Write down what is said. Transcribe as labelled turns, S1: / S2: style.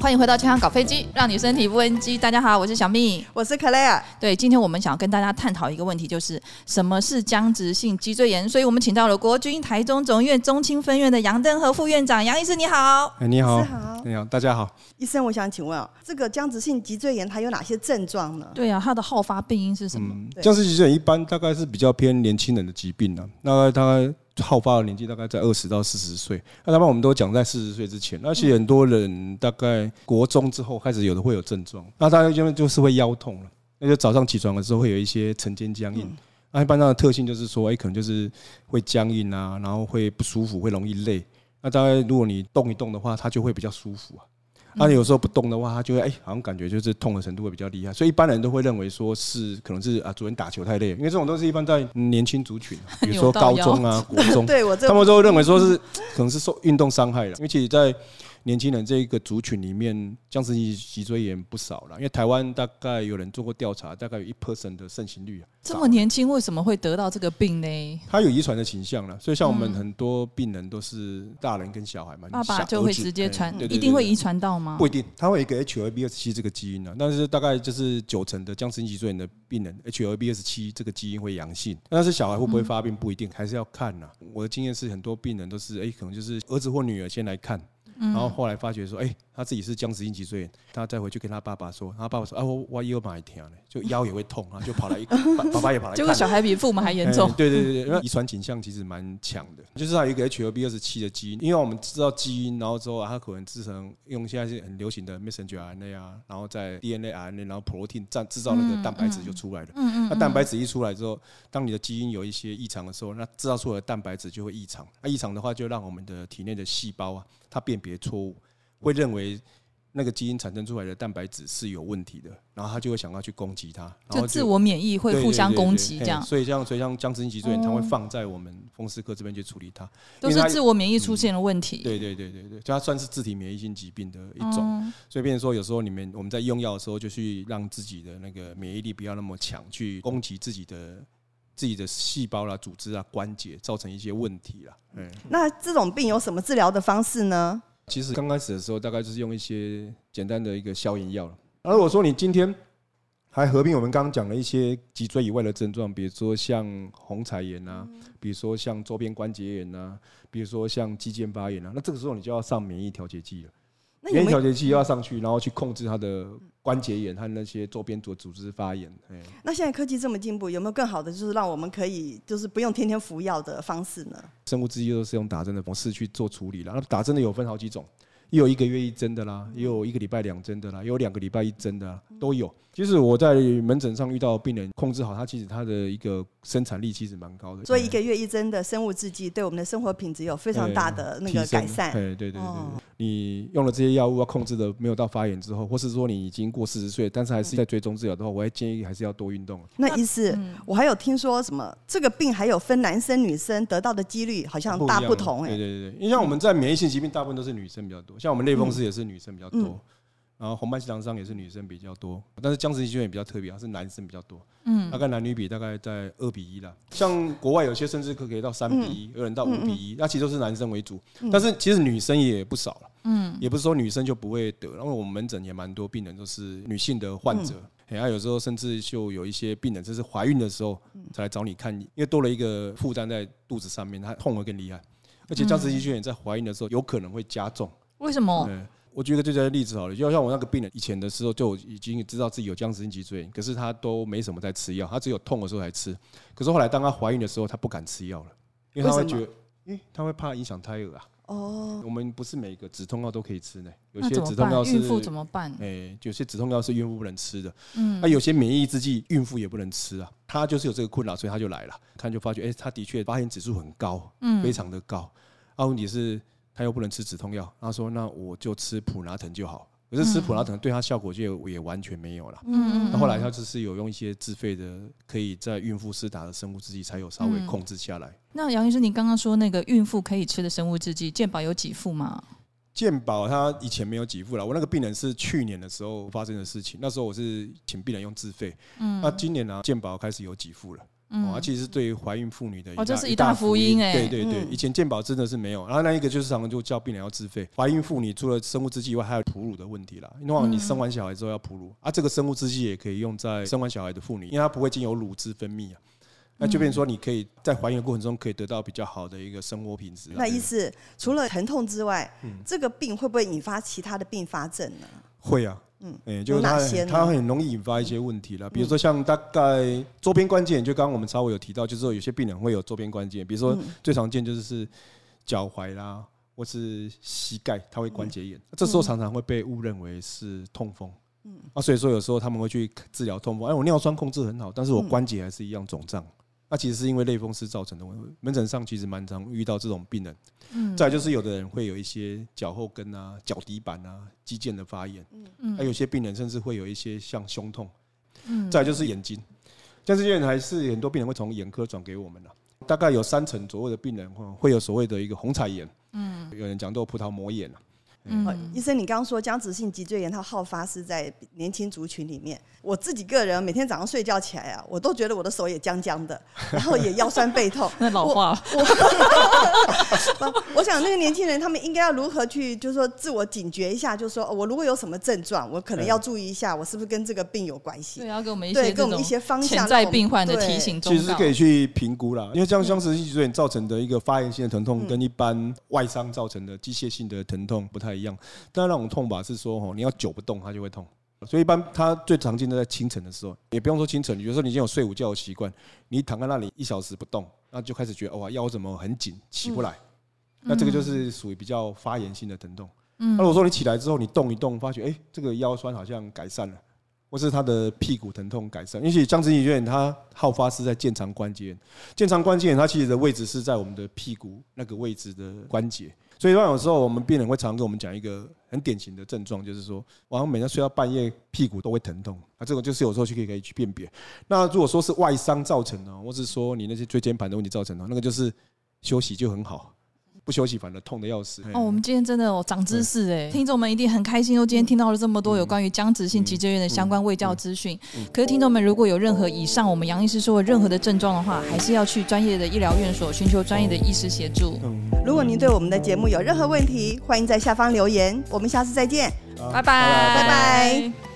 S1: 欢迎回到健康搞飞机，让你身体不 NG。大家好，我是小蜜，
S2: 我是 Clare。
S1: 对，今天我们想要跟大家探讨一个问题，就是什么是僵直性脊椎炎。所以我们请到了国军台中总院中青分院的杨登和副院长，杨医师你好。
S3: 哎，你好，
S2: 好，
S3: 你好，大家好。
S2: 医生，我想请问啊，这个僵直性脊椎炎它有哪些症状呢？
S1: 对啊，它的好发病因是什么？
S3: 嗯，僵直性脊椎炎一般大概是比较偏年轻人的疾病呢，大概大概。好发的年纪大概在二十到四十岁，那他们我们都讲在四十岁之前，而且很多人大概国中之后开始有的会有症状，那大概就就是会腰痛了，那就早上起床的时候会有一些晨间僵硬，那一般它的特性就是说，哎，可能就是会僵硬啊，然后会不舒服，会容易累，那大概如果你动一动的话，它就会比较舒服啊。那、啊、你有时候不动的话，它就会哎，好像感觉就是痛的程度会比较厉害，所以一般人都会认为说是可能是啊，昨天打球太累，因为这种都是一般在年轻族群，比如说高中啊、国中，
S2: 对我
S3: 他们都会认为说是可能是受运动伤害了，因为其实在。年轻人这一个族群里面，僵直性脊椎炎不少了。因为台湾大概有人做过调查，大概有一 percent 的盛行率啊。
S1: 这么年轻，为什么会得到这个病呢？
S3: 他有遗传的倾向了，所以像我们很多病人都是大人跟小孩嘛，
S1: 爸爸就会直接传，一定会遗传到吗？
S3: 不一定，他会有一个 HLA-B27 这个基因呢，但是大概就是九成的僵直性脊椎炎的病人 HLA-B27 这个基因会阳性，但是小孩会不会发病不一定，还是要看呐。我的经验是，很多病人都是哎，可能就是儿子或女儿先来看。然后后来发觉说，哎，他自己是僵直性脊椎炎，他再回去跟他爸爸说，他爸爸说，啊，我我腰蛮疼的，就腰也会痛，然后就跑来，爸爸也跑来，
S1: 结果小孩比父母还严重。
S3: 对对对对，因为遗传倾向其实蛮强的，就是他有一个 HLB 二十七的基因，因为我们知道基因，然后之后他可能制成用现在是很流行的 messenger RNA 啊，然后在 DNA RNA，然后 protein 制制造那个蛋白质就出来了。嗯嗯。那蛋白质一出来之后，当你的基因有一些异常的时候，那制造出来的蛋白质就会异常。那异常的话，就让我们的体内的细胞啊，它辨别错误。会认为那个基因产生出来的蛋白质是有问题的，然后他就会想要去攻击它，然后就
S1: 就自我免疫会互相攻击这样。
S3: 所以像所以像僵直性脊椎炎，他会放在我们风湿科这边去处理它，
S1: 都是自我免疫出现了问题。
S3: 对对对对对，就它算是自体免疫性疾病的一种。所以变成说，有时候你们我们在用药的时候，就去让自己的那个免疫力不要那么强，去攻击自己的自己的细胞啦、组织啊、关节，造成一些问题啦。嗯，
S2: 那这种病有什么治疗的方式呢？
S3: 其实刚开始的时候，大概就是用一些简单的一个消炎药了。而如果说你今天还合并我们刚刚讲的一些脊椎以外的症状，比如说像红彩炎啊，比如说像周边关节炎啊，比如说像肌腱发炎啊，那这个时候你就要上免疫调节剂了。免疫调节剂要上去，然后去控制它的关节炎和那些周边组组织发炎。
S2: 那现在科技这么进步，有没有更好的，就是让我们可以就是不用天天服药的方式呢？
S3: 生物制剂都是用打针的方式去做处理了。那打针的有分好几种，也有一个月一针的啦，也有一个礼拜两针的啦，也有两个礼拜一针的啦，都有。其实我在门诊上遇到病人控制好，他其实他的一个生产力其实蛮高的。
S2: 所以一个月一针的生物制剂对我们的生活品质有非常大的那个改善。
S3: 对对对对。你用了这些药物要控制的没有到发炎之后，或是说你已经过四十岁，但是还是在追踪治疗的话，我还建议还是要多运动。
S2: 那意思，我还有听说什么这个病还有分男生女生得到的几率好像大不同哎。
S3: 对对对，因为像我们在免疫性疾病大部分都是女生比较多，像我们类风湿也是女生比较多。然后红斑性狼疮也是女生比较多，但是僵直性脊椎也比较特别，它是男生比较多。嗯，大概男女比大概在二比一啦。像国外有些甚至可可以到三比一，有人到五比一，那其实都是男生为主。但是其实女生也不少了。嗯，也不是说女生就不会得，因为我们门诊也蛮多病人都是女性的患者。然后，有时候甚至就有一些病人就是怀孕的时候才来找你看，因为多了一个负担在肚子上面，她痛会更厉害。而且僵直性脊椎炎在怀孕的时候有可能会加重。
S1: 为什么？
S3: 我举个最简单的例子好了，就像我那个病人以前的时候就已经知道自己有僵直性脊椎炎，可是他都没什么在吃药，他只有痛的时候才吃。可是后来当他怀孕的时候，他不敢吃药了，因为他会觉得，诶，他会怕影响胎儿啊。哦，我们不是每个止痛药都可以吃呢，有些止痛药是
S1: 孕妇怎么办？
S3: 诶，有些止痛药是孕妇不能吃的。嗯，那有些免疫制剂孕妇也不能吃啊。他就是有这个困扰，所以他就来了，看就发觉，诶，他的确发炎指数很高，嗯，非常的高。啊，问题是。他又不能吃止痛药，他说：“那我就吃普拿疼就好。”可是吃普拉疼对他效果就也完全没有了。嗯，那后来他就是有用一些自费的，可以在孕妇施打的生物制剂，才有稍微控制下来。
S1: 那杨医生，你刚刚说那个孕妇可以吃的生物制剂，健保有几副吗？
S3: 健保他以前没有给付了。我那个病人是去年的时候发生的事情，那时候我是请病人用自费。嗯，那今年呢，健保开始有给付了。哦，它其实是对于怀孕妇女的
S1: 哦，这是一大福音哎。
S3: 对对对，以前健保真的是没有，然后那一个就是常常就叫病人要自费。怀孕妇女除了生物制剂以外，还有哺乳的问题啦。因为你生完小孩之后要哺乳啊，这个生物制剂也可以用在生完小孩的妇女，因为它不会经由乳汁分泌啊。那就变成说，你可以在怀孕的过程中可以得到比较好的一个生活品质。
S2: 那意思除了疼痛之外，这个病会不会引发其他的并发症呢？
S3: 会啊。嗯，哎，就是它，它很容易引发一些问题了。比如说像大概周边关节，就刚刚我们稍微有提到，就是说有些病人会有周边关节，比如说最常见就是是脚踝啦，或是膝盖，它会关节炎，这时候常常会被误认为是痛风。嗯，啊，所以说有时候他们会去治疗痛风，哎，我尿酸控制很好，但是我关节还是一样肿胀。那其实是因为类风湿造成的问题。门诊上其实蛮常遇到这种病人。嗯。再就是有的人会有一些脚后跟啊、脚底板啊、肌腱的发炎。嗯嗯。还有些病人甚至会有一些像胸痛。嗯。再就是眼睛，像这些人还是很多病人会从眼科转给我们了。大概有三成左右的病人会有所谓的一个虹彩炎。嗯。有人讲到葡萄膜炎。
S2: 嗯，医生，你刚刚说僵直性脊椎炎，它好发是在年轻族群里面。我自己个人每天早上睡觉起来啊，我都觉得我的手也僵僵的，然后也腰酸背痛。
S1: 那老话。
S2: 我，我，想那个年轻人他们应该要如何去，就是说自我警觉一下，就是说我如果有什么症状，我可能要注意一下，我是不是跟这个病有关系？
S1: 对，要给我们一些
S2: 给我们一些方向，
S1: 潜在病患的提醒。
S3: 其实可以去评估啦，因为像僵直性脊椎炎造成的一个发炎性的疼痛，跟一般外伤造成的机械性的疼痛不太一样。当然。这种痛吧是说哦，你要久不动它就会痛，所以一般它最常见的在清晨的时候，也不用说清晨，比如说你已经有睡午觉的习惯，你躺在那里一小时不动，那就开始觉得哇腰怎么很紧，起不来，那这个就是属于比较发炎性的疼痛。那如果说你起来之后你动一动，发觉哎这个腰酸好像改善了，或是他的屁股疼痛改善，因为僵直性脊椎炎它好发是在腱长关节炎，腱长关节它其实的位置是在我们的屁股那个位置的关节。所以说，有时候我们病人会常跟我们讲一个很典型的症状，就是说，晚上每天睡到半夜，屁股都会疼痛。那这个就是有时候去可以可以去辨别。那如果说是外伤造成的，或是说你那些椎间盘的问题造成的，那个就是休息就很好。不休息反而痛的要死
S1: 哦！我们今天真的哦长知识哎，听众们一定很开心哦！今天听到了这么多有关于僵直性脊椎炎的相关卫教资讯。可是听众们如果有任何以上我们杨医师说的任何的症状的话，还是要去专业的医疗院所寻求专业的医师协助。
S2: 如果您对我们的节目有任何问题，欢迎在下方留言。我们下次再见，
S1: 拜拜拜拜。